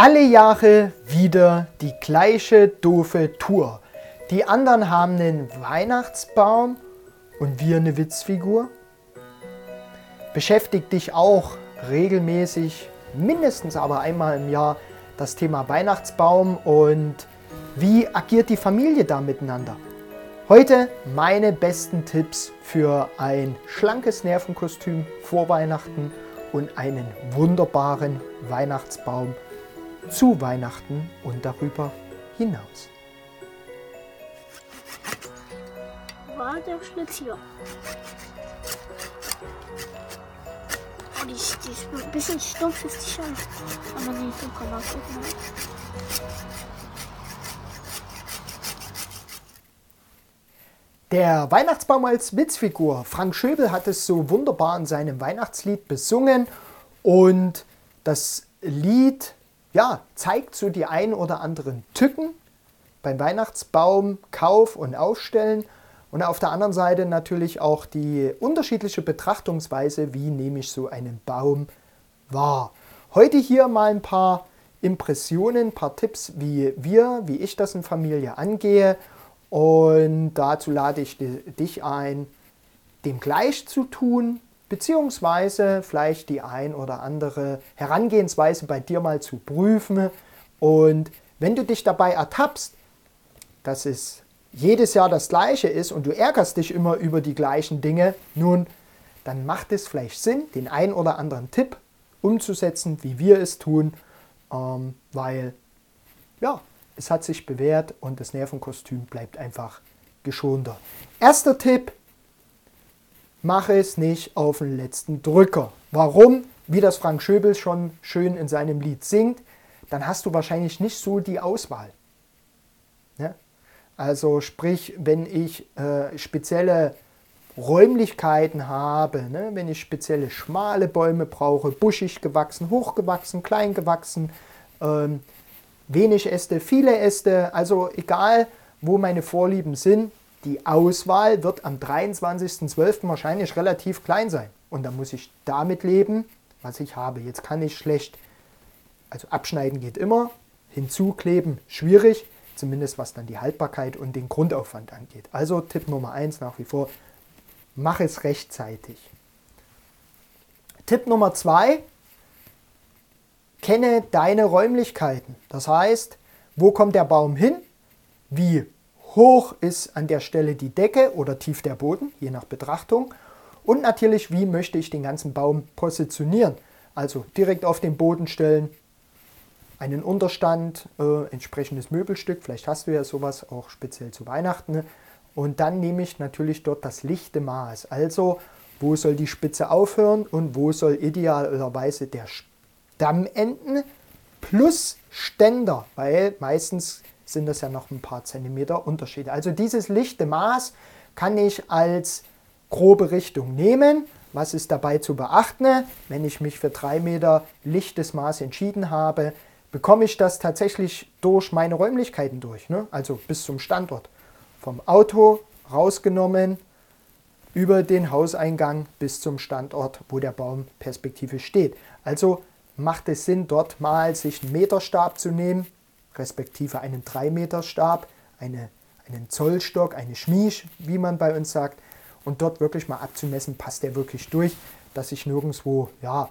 Alle Jahre wieder die gleiche doofe Tour. Die anderen haben einen Weihnachtsbaum und wir eine Witzfigur. Beschäftigt dich auch regelmäßig, mindestens aber einmal im Jahr, das Thema Weihnachtsbaum und wie agiert die Familie da miteinander? Heute meine besten Tipps für ein schlankes Nervenkostüm vor Weihnachten und einen wunderbaren Weihnachtsbaum zu Weihnachten und darüber hinaus. War der Schlitz hier? Oh, die, ist, die ist ein bisschen stumpf, ist die schon. Aber nee, so kann man gucken. Der Weihnachtsbaum als Witzfigur. Frank Schöbel hat es so wunderbar in seinem Weihnachtslied besungen und das Lied ja, zeigt so die ein oder anderen Tücken beim Weihnachtsbaum Kauf und Aufstellen und auf der anderen Seite natürlich auch die unterschiedliche Betrachtungsweise, wie nehme ich so einen Baum wahr. Heute hier mal ein paar Impressionen, ein paar Tipps, wie wir, wie ich das in Familie angehe und dazu lade ich dich ein, dem gleich zu tun, beziehungsweise vielleicht die ein oder andere Herangehensweise bei dir mal zu prüfen. Und wenn du dich dabei ertappst, dass es jedes Jahr das gleiche ist und du ärgerst dich immer über die gleichen Dinge, nun, dann macht es vielleicht Sinn, den ein oder anderen Tipp umzusetzen, wie wir es tun, ähm, weil ja, es hat sich bewährt und das Nervenkostüm bleibt einfach geschonter. Erster Tipp, mache es nicht auf den letzten Drücker. Warum? Wie das Frank Schöbel schon schön in seinem Lied singt, dann hast du wahrscheinlich nicht so die Auswahl. Ne? Also sprich, wenn ich äh, spezielle Räumlichkeiten habe, ne? wenn ich spezielle schmale Bäume brauche, buschig gewachsen, hochgewachsen, klein gewachsen, ähm, wenig Äste, viele Äste, also egal, wo meine Vorlieben sind, die Auswahl wird am 23.12. wahrscheinlich relativ klein sein. Und da muss ich damit leben, was ich habe. Jetzt kann ich schlecht, also abschneiden geht immer, hinzukleben schwierig, zumindest was dann die Haltbarkeit und den Grundaufwand angeht. Also Tipp Nummer 1 nach wie vor, mach es rechtzeitig. Tipp Nummer 2, kenne deine Räumlichkeiten. Das heißt, wo kommt der Baum hin? Wie hoch ist an der Stelle die Decke oder tief der Boden, je nach Betrachtung. Und natürlich, wie möchte ich den ganzen Baum positionieren? Also direkt auf den Boden stellen, einen Unterstand, äh, entsprechendes Möbelstück, vielleicht hast du ja sowas auch speziell zu Weihnachten. Und dann nehme ich natürlich dort das lichte Maß. Also, wo soll die Spitze aufhören und wo soll idealerweise der Stamm enden plus Ständer, weil meistens sind das ja noch ein paar Zentimeter Unterschiede. Also dieses lichte Maß kann ich als grobe Richtung nehmen. Was ist dabei zu beachten? Wenn ich mich für drei Meter lichtes Maß entschieden habe, bekomme ich das tatsächlich durch meine Räumlichkeiten durch. Ne? Also bis zum Standort. Vom Auto rausgenommen, über den Hauseingang bis zum Standort, wo der Baum perspektivisch steht. Also macht es Sinn, dort mal sich einen Meterstab zu nehmen, respektive einen 3 Meter Stab, eine, einen Zollstock, eine Schmiesch, wie man bei uns sagt, und dort wirklich mal abzumessen, passt der wirklich durch, dass ich nirgendwo ja,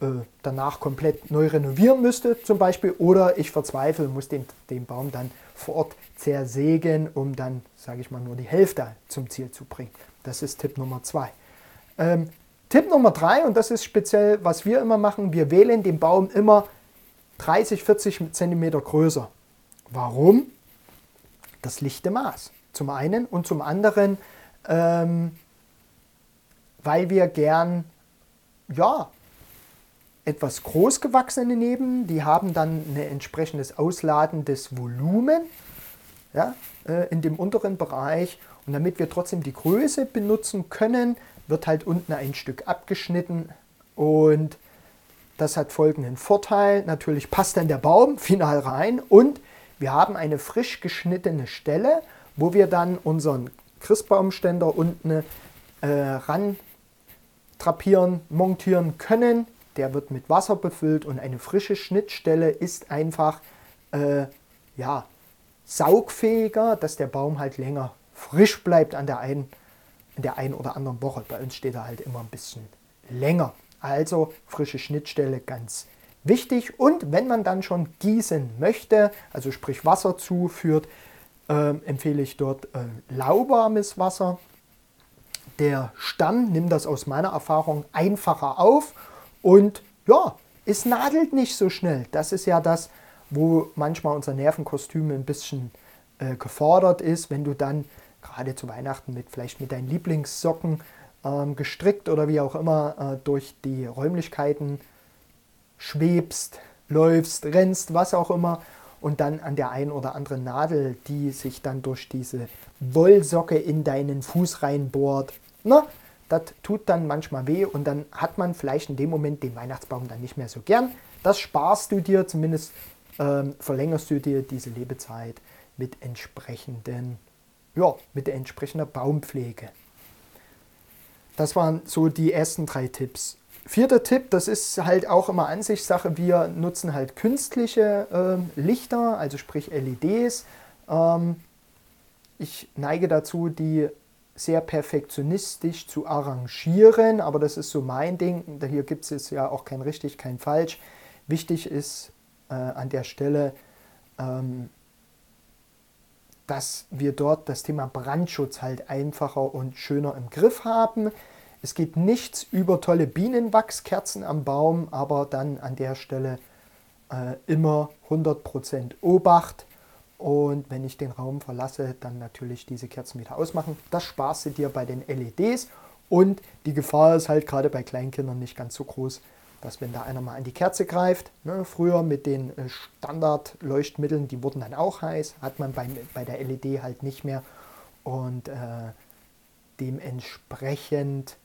äh, danach komplett neu renovieren müsste zum Beispiel oder ich verzweifle, muss den, den Baum dann vor Ort zersägen, um dann, sage ich mal, nur die Hälfte zum Ziel zu bringen. Das ist Tipp Nummer zwei. Ähm, Tipp Nummer drei, und das ist speziell, was wir immer machen, wir wählen den Baum immer 30, 40 cm größer. Warum? Das lichte Maß. Zum einen und zum anderen, ähm, weil wir gern, ja, etwas großgewachsene nehmen. Die haben dann ein entsprechendes ausladendes Volumen ja, äh, in dem unteren Bereich. Und damit wir trotzdem die Größe benutzen können, wird halt unten ein Stück abgeschnitten und das hat folgenden Vorteil. Natürlich passt dann der Baum final rein und wir haben eine frisch geschnittene Stelle, wo wir dann unseren Christbaumständer unten äh, ran drapieren, montieren können. der wird mit Wasser befüllt und eine frische Schnittstelle ist einfach äh, ja, saugfähiger, dass der Baum halt länger frisch bleibt an der einen, in der einen oder anderen Woche. Bei uns steht er halt immer ein bisschen länger. Also frische Schnittstelle ganz wichtig. Und wenn man dann schon gießen möchte, also sprich Wasser zuführt, äh, empfehle ich dort äh, lauwarmes Wasser. Der Stamm nimmt das aus meiner Erfahrung einfacher auf und ja, es nadelt nicht so schnell. Das ist ja das, wo manchmal unser Nervenkostüm ein bisschen äh, gefordert ist, wenn du dann gerade zu Weihnachten mit vielleicht mit deinen Lieblingssocken gestrickt oder wie auch immer äh, durch die Räumlichkeiten schwebst, läufst, rennst, was auch immer und dann an der einen oder anderen Nadel, die sich dann durch diese Wollsocke in deinen Fuß reinbohrt. Na, das tut dann manchmal weh und dann hat man vielleicht in dem Moment den Weihnachtsbaum dann nicht mehr so gern. Das sparst du dir, zumindest ähm, verlängerst du dir diese Lebezeit mit entsprechenden, ja, mit der entsprechenden Baumpflege. Das waren so die ersten drei Tipps. Vierter Tipp, das ist halt auch immer Ansichtssache. Wir nutzen halt künstliche äh, Lichter, also sprich LEDs. Ähm, ich neige dazu, die sehr perfektionistisch zu arrangieren, aber das ist so mein Ding. Hier gibt es ja auch kein richtig, kein falsch. Wichtig ist äh, an der Stelle, ähm, dass wir dort das Thema Brandschutz halt einfacher und schöner im Griff haben. Es geht nichts über tolle Bienenwachskerzen am Baum, aber dann an der Stelle äh, immer 100% Obacht. Und wenn ich den Raum verlasse, dann natürlich diese Kerzen wieder ausmachen. Das sparst du dir bei den LEDs. Und die Gefahr ist halt gerade bei Kleinkindern nicht ganz so groß, dass wenn da einer mal an die Kerze greift, ne, früher mit den äh, Standardleuchtmitteln, die wurden dann auch heiß, hat man bei, bei der LED halt nicht mehr. Und äh, dementsprechend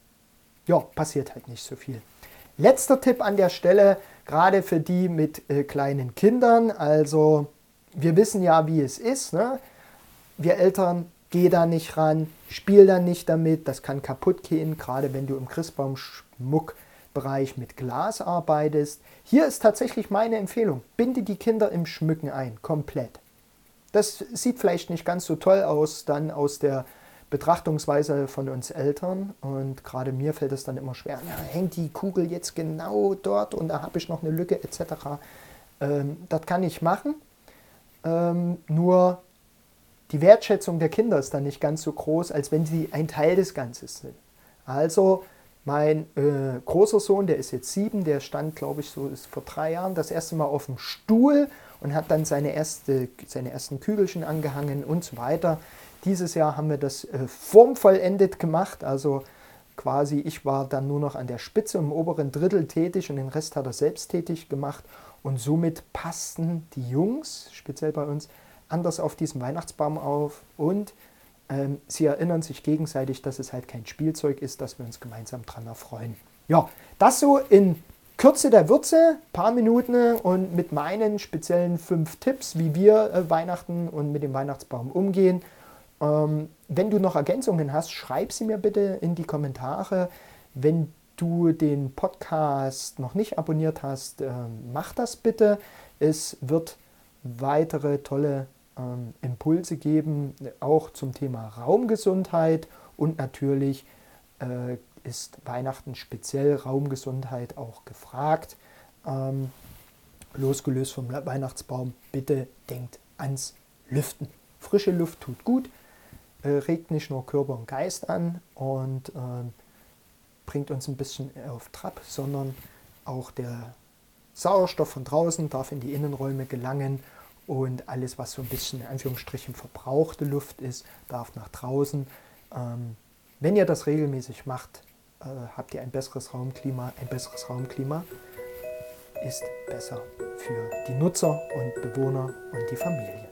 ja, passiert halt nicht so viel. Letzter Tipp an der Stelle, gerade für die mit äh, kleinen Kindern, also wir wissen ja, wie es ist. Ne? Wir Eltern, geh da nicht ran, spiel da nicht damit, das kann kaputt gehen, gerade wenn du im Christbaumschmuckbereich mit Glas arbeitest. Hier ist tatsächlich meine Empfehlung, binde die Kinder im Schmücken ein, komplett. Das sieht vielleicht nicht ganz so toll aus, dann aus der Betrachtungsweise von uns Eltern und gerade mir fällt es dann immer schwer, ja, hängt die Kugel jetzt genau dort und da habe ich noch eine Lücke etc. Ähm, das kann ich machen, ähm, nur die Wertschätzung der Kinder ist dann nicht ganz so groß, als wenn sie ein Teil des Ganzen sind. Also mein äh, großer Sohn, der ist jetzt sieben, der stand, glaube ich, so ist vor drei Jahren das erste Mal auf dem Stuhl und hat dann seine, erste, seine ersten Kügelchen angehangen und so weiter. Dieses Jahr haben wir das äh, formvollendet gemacht, also quasi ich war dann nur noch an der Spitze im oberen Drittel tätig und den Rest hat er selbst tätig gemacht und somit passten die Jungs, speziell bei uns, anders auf diesen Weihnachtsbaum auf und ähm, sie erinnern sich gegenseitig, dass es halt kein Spielzeug ist, dass wir uns gemeinsam dran erfreuen. Ja, das so in Kürze der Würze, paar Minuten und mit meinen speziellen fünf Tipps, wie wir äh, Weihnachten und mit dem Weihnachtsbaum umgehen. Ähm, wenn du noch Ergänzungen hast, schreib sie mir bitte in die Kommentare. Wenn du den Podcast noch nicht abonniert hast, äh, mach das bitte. Es wird weitere tolle ähm, Impulse geben, auch zum Thema Raumgesundheit und natürlich äh, ist Weihnachten speziell Raumgesundheit auch gefragt. Ähm, losgelöst vom Weihnachtsbaum, bitte denkt ans Lüften. Frische Luft tut gut, äh, regt nicht nur Körper und Geist an und äh, bringt uns ein bisschen auf Trab, sondern auch der Sauerstoff von draußen darf in die Innenräume gelangen und alles, was so ein bisschen in Anführungsstrichen verbrauchte Luft ist, darf nach draußen. Ähm, wenn ihr das regelmäßig macht, äh, habt ihr ein besseres Raumklima. Ein besseres Raumklima ist besser für die Nutzer und Bewohner und die Familie.